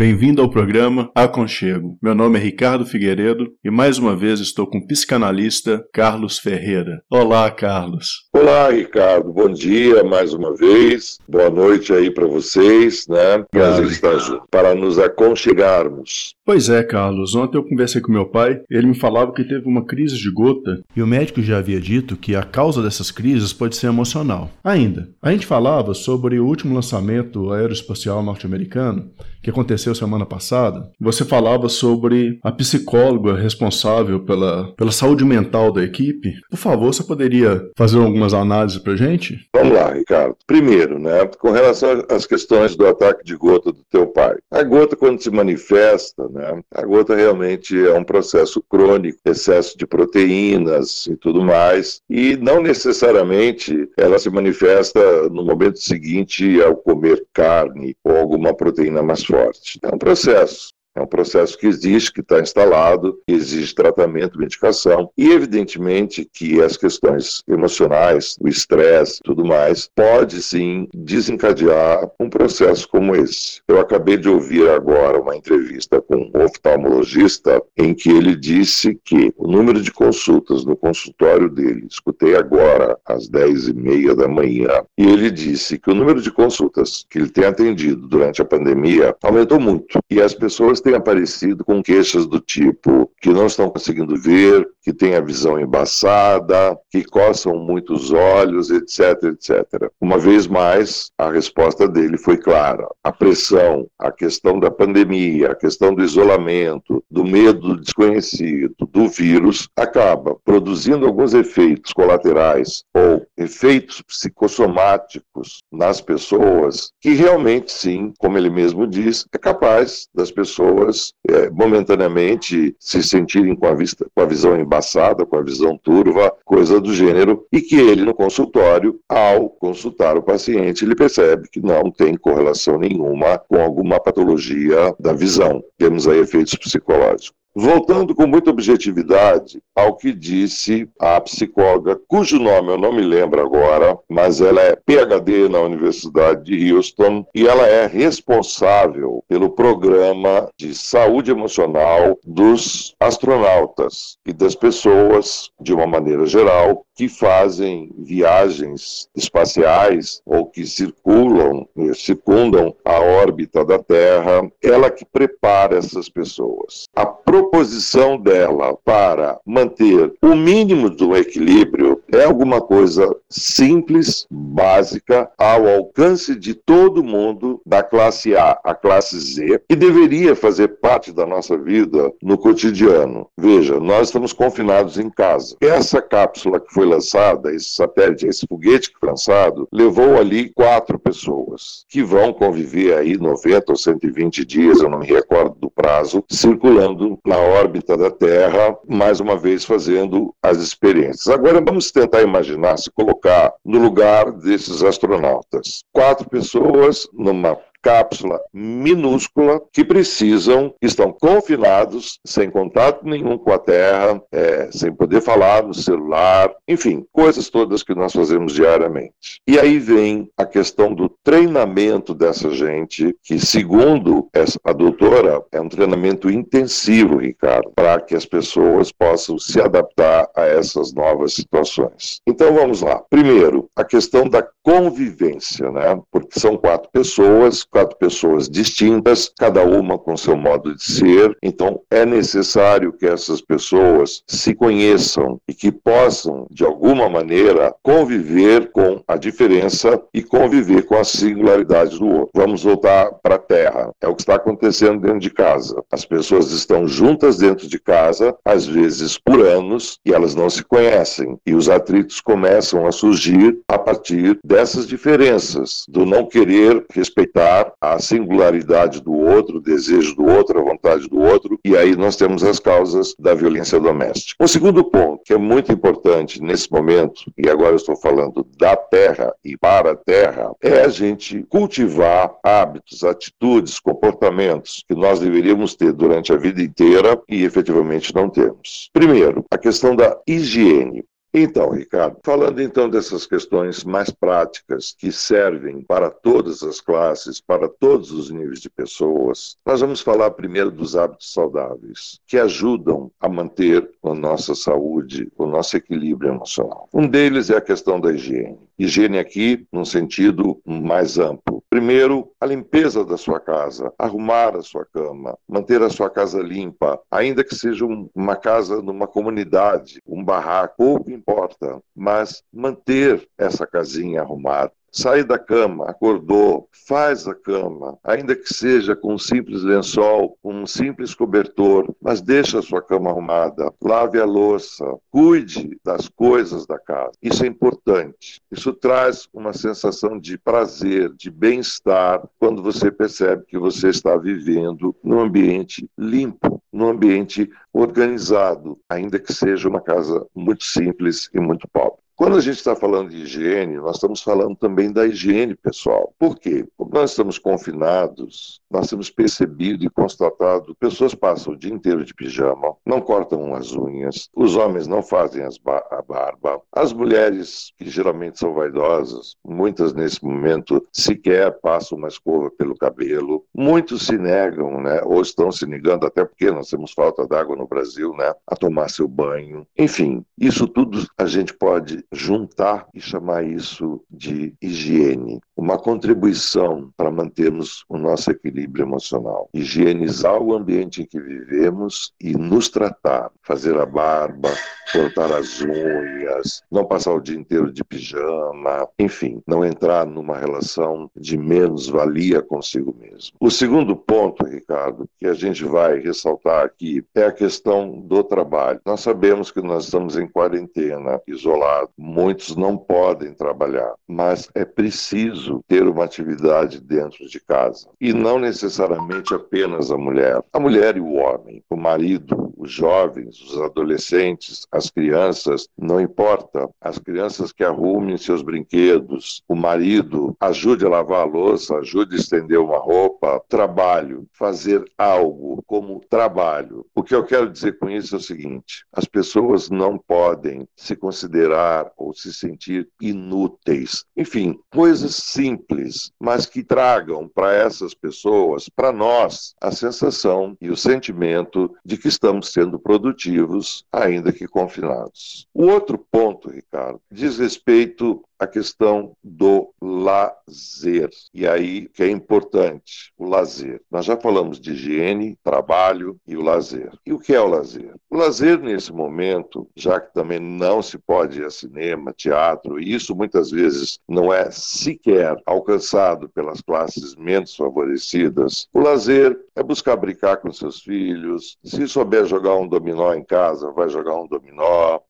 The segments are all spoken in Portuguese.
Bem-vindo ao programa Aconchego. Meu nome é Ricardo Figueiredo e mais uma vez estou com o psicanalista Carlos Ferreira. Olá, Carlos. Olá, Ricardo. Bom dia mais uma vez. Boa noite aí para vocês, né? Prazer estar junto para nos aconchegarmos. Pois é, Carlos. Ontem eu conversei com meu pai. Ele me falava que teve uma crise de gota e o médico já havia dito que a causa dessas crises pode ser emocional. Ainda, a gente falava sobre o último lançamento aeroespacial norte-americano que aconteceu semana passada, você falava sobre a psicóloga responsável pela, pela saúde mental da equipe. Por favor, você poderia fazer algumas análises para gente? Vamos lá, Ricardo. Primeiro, né, com relação às questões do ataque de gota do teu pai. A gota, quando se manifesta, né, a gota realmente é um processo crônico, excesso de proteínas e tudo mais, e não necessariamente ela se manifesta no momento seguinte ao comer carne ou alguma proteína mais forte. É um processo. É um processo que existe, que está instalado, que exige tratamento, medicação e, evidentemente, que as questões emocionais, o estresse, tudo mais, pode sim desencadear um processo como esse. Eu acabei de ouvir agora uma entrevista com um oftalmologista em que ele disse que o número de consultas no consultório dele, escutei agora às 10 e meia da manhã, e ele disse que o número de consultas que ele tem atendido durante a pandemia aumentou muito e as pessoas têm aparecido com queixas do tipo que não estão conseguindo ver, que têm a visão embaçada, que coçam muito os olhos, etc, etc. Uma vez mais, a resposta dele foi clara. A pressão, a questão da pandemia, a questão do isolamento, do medo do desconhecido, do vírus, acaba produzindo alguns efeitos colaterais ou efeitos psicossomáticos nas pessoas que realmente, sim, como ele mesmo diz, é capaz das pessoas é, momentaneamente se sentirem com a, vista, com a visão embaçada, com a visão turva, coisa do gênero, e que ele no consultório, ao consultar o paciente, ele percebe que não tem correlação nenhuma com alguma patologia da visão. Temos aí efeitos psicológicos. Voltando com muita objetividade ao que disse a psicóloga, cujo nome eu não me lembro agora, mas ela é PhD na Universidade de Houston e ela é responsável pelo programa de saúde emocional dos astronautas e das pessoas, de uma maneira geral, que fazem viagens espaciais ou que circulam, circundam a órbita da Terra, ela que prepara essas pessoas. A proposição dela para manter o mínimo do equilíbrio é alguma coisa simples, básica, ao alcance de todo mundo, da classe A à classe Z, e deveria fazer parte da nossa vida no cotidiano. Veja, nós estamos confinados em casa. Essa cápsula que foi lançada, esse satélite, esse foguete que foi lançado, levou ali quatro pessoas que vão conviver aí 90 ou 120 dias, eu não me recordo do prazo, circulando na órbita da Terra, mais uma vez fazendo as experiências. Agora vamos tentar imaginar, se colocar no lugar desses astronautas. Quatro pessoas numa cápsula minúscula que precisam, estão confinados, sem contato nenhum com a Terra, é, sem poder falar no celular, enfim, coisas todas que nós fazemos diariamente. E aí vem a questão do treinamento dessa gente, que, segundo essa, a doutora, é um treinamento intensivo, Ricardo, para que as pessoas possam se adaptar a essas novas situações. Então vamos lá. Primeiro, a questão da convivência, né? Porque são quatro pessoas, quatro pessoas distintas, cada uma com seu modo de ser. Então, é necessário que essas pessoas se conheçam e que possam, de alguma maneira, conviver com a diferença e conviver com a singularidade do outro. Vamos voltar para a Terra. É o que está acontecendo dentro de casa. As pessoas estão juntas dentro de casa, às vezes por anos, e elas não se conhecem. E os atritos começam a surgir a partir dessas diferenças, do não querer respeitar a singularidade do outro, o desejo do outro, a vontade do outro, e aí nós temos as causas da violência doméstica. O segundo ponto, que é muito importante nesse momento, e agora eu estou falando da terra e para a terra, é a gente cultivar hábitos, atitudes, comportamentos que nós deveríamos ter durante a vida inteira e efetivamente não temos. Primeiro, a questão da higiene. Então, Ricardo, falando então dessas questões mais práticas que servem para todas as classes, para todos os níveis de pessoas, nós vamos falar primeiro dos hábitos saudáveis, que ajudam a manter a nossa saúde, o nosso equilíbrio emocional. Um deles é a questão da higiene. Higiene aqui num sentido mais amplo. Primeiro, a limpeza da sua casa, arrumar a sua cama, manter a sua casa limpa, ainda que seja uma casa numa comunidade, um barraco, pouco importa, mas manter essa casinha arrumada. Sai da cama, acordou, faz a cama, ainda que seja com um simples lençol, com um simples cobertor, mas deixa a sua cama arrumada, lave a louça, cuide das coisas da casa. Isso é importante. Isso traz uma sensação de prazer, de bem-estar, quando você percebe que você está vivendo num ambiente limpo, num ambiente organizado, ainda que seja uma casa muito simples e muito pobre. Quando a gente está falando de higiene, nós estamos falando também da higiene pessoal. Por quê? Porque nós estamos confinados, nós temos percebido e constatado pessoas passam o dia inteiro de pijama, não cortam as unhas, os homens não fazem ba a barba, as mulheres, que geralmente são vaidosas, muitas nesse momento sequer passam uma escova pelo cabelo, muitos se negam, né, ou estão se negando, até porque nós temos falta d'água no Brasil, né, a tomar seu banho. Enfim, isso tudo a gente pode juntar e chamar isso de higiene, uma contribuição para mantermos o nosso equilíbrio emocional. Higienizar o ambiente em que vivemos e nos tratar, fazer a barba, cortar as unhas, não passar o dia inteiro de pijama, enfim, não entrar numa relação de menos-valia consigo mesmo. O segundo ponto, Ricardo, que a gente vai ressaltar aqui é a questão do trabalho. Nós sabemos que nós estamos em quarentena, isolados, Muitos não podem trabalhar, mas é preciso ter uma atividade dentro de casa. E não necessariamente apenas a mulher. A mulher e o homem, o marido, os jovens, os adolescentes, as crianças, não importa. As crianças que arrumem seus brinquedos, o marido ajude a lavar a louça, ajude a estender uma roupa, trabalho, fazer algo como trabalho. O que eu quero dizer com isso é o seguinte: as pessoas não podem se considerar ou se sentir inúteis. Enfim, coisas simples, mas que tragam para essas pessoas, para nós, a sensação e o sentimento de que estamos sendo produtivos, ainda que confinados. O outro ponto, Ricardo, diz respeito a questão do lazer. E aí que é importante, o lazer. Nós já falamos de higiene, trabalho e o lazer. E o que é o lazer? O lazer nesse momento, já que também não se pode ir a cinema, teatro, e isso muitas vezes não é sequer alcançado pelas classes menos favorecidas, o lazer é buscar brincar com seus filhos. Se souber jogar um dominó em casa, vai jogar um dominó.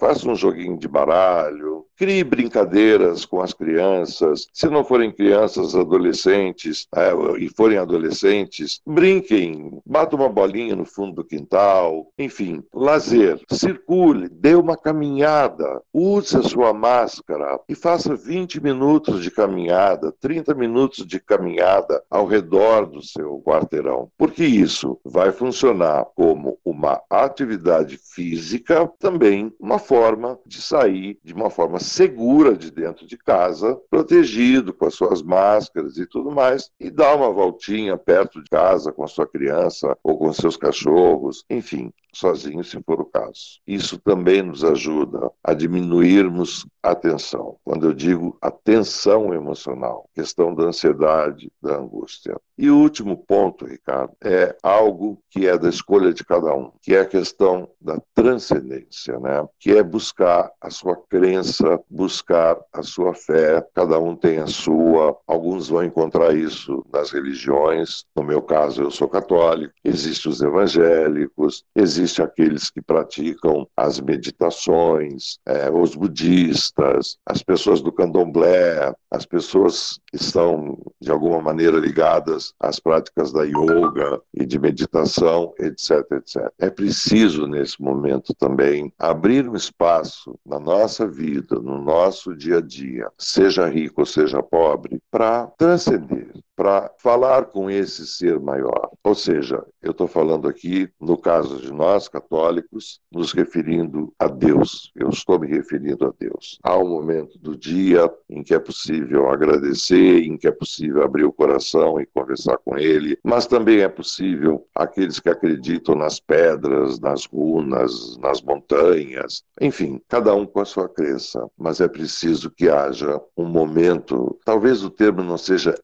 Faça um joguinho de baralho. Crie brincadeiras com as crianças. Se não forem crianças, adolescentes, é, e forem adolescentes, brinquem, bata uma bolinha no fundo do quintal. Enfim, lazer. Circule, dê uma caminhada, use a sua máscara e faça 20 minutos de caminhada, 30 minutos de caminhada ao redor do seu quarteirão porque isso vai funcionar como uma atividade física, também uma forma de sair de uma forma segura de dentro de casa, protegido com as suas máscaras e tudo mais, e dar uma voltinha perto de casa com a sua criança ou com seus cachorros, enfim, sozinho se for o caso. Isso também nos ajuda a diminuirmos a tensão. Quando eu digo a tensão emocional, questão da ansiedade, da angústia. E o último ponto, Ricardo, é algo que é da escolha de cada um, que é a questão da transcendência, né? Que é buscar a sua crença, buscar a sua fé. Cada um tem a sua. Alguns vão encontrar isso nas religiões. No meu caso, eu sou católico. Existem os evangélicos, existem aqueles que praticam as meditações, é, os budistas, as pessoas do candomblé, as pessoas que estão de alguma maneira ligadas as práticas da yoga e de meditação, etc, etc. É preciso, nesse momento também, abrir um espaço na nossa vida, no nosso dia a dia, seja rico ou seja pobre, para transcender, para falar com esse ser maior. Ou seja, eu estou falando aqui, no caso de nós, católicos, nos referindo a Deus. Eu estou me referindo a Deus. Há um momento do dia em que é possível agradecer, em que é possível abrir o coração e conversar com Ele, mas também é possível aqueles que acreditam nas pedras, nas runas, nas montanhas, enfim, cada um com a sua crença, mas é preciso que haja um momento, talvez o termo não seja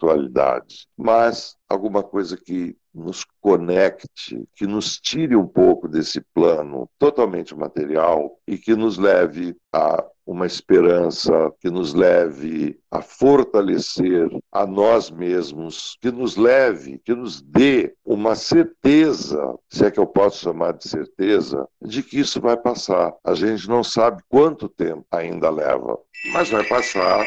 espiritualidade, mas alguma coisa que nos conecte, que nos tire um pouco desse plano totalmente material e que nos leve a uma esperança, que nos leve a fortalecer a nós mesmos, que nos leve, que nos dê uma certeza, se é que eu posso chamar de certeza, de que isso vai passar. A gente não sabe quanto tempo ainda leva, mas vai passar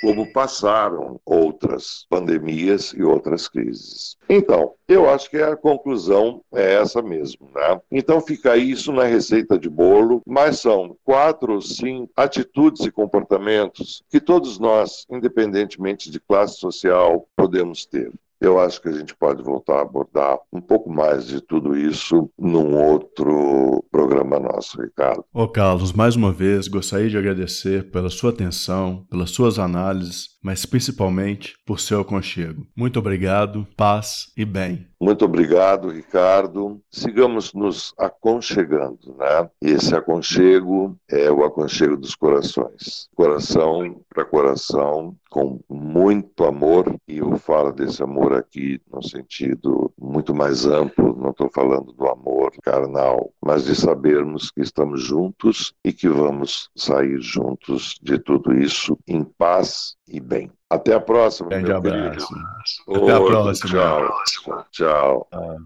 como passaram outras pandemias e outras crises. Então, eu acho que a conclusão é essa mesmo, né? Então fica isso na receita de bolo, mas são quatro ou cinco atitudes e comportamentos que todos nós, independentemente de classe social, podemos ter. Eu acho que a gente pode voltar a abordar um pouco mais de tudo isso num outro programa nosso, Ricardo. Ô Carlos, mais uma vez gostaria de agradecer pela sua atenção, pelas suas análises, mas principalmente por seu aconchego. Muito obrigado, paz e bem. Muito obrigado, Ricardo. Sigamos nos aconchegando, né? E esse aconchego é o aconchego dos corações. Coração para coração, com muito amor, e eu falo desse amor aqui no sentido muito mais amplo, não estou falando do amor carnal, mas de sabermos que estamos juntos e que vamos sair juntos de tudo isso em paz e bem. Até a próxima. Grande abraço. Até a próxima. Tchau. Tchau. tchau.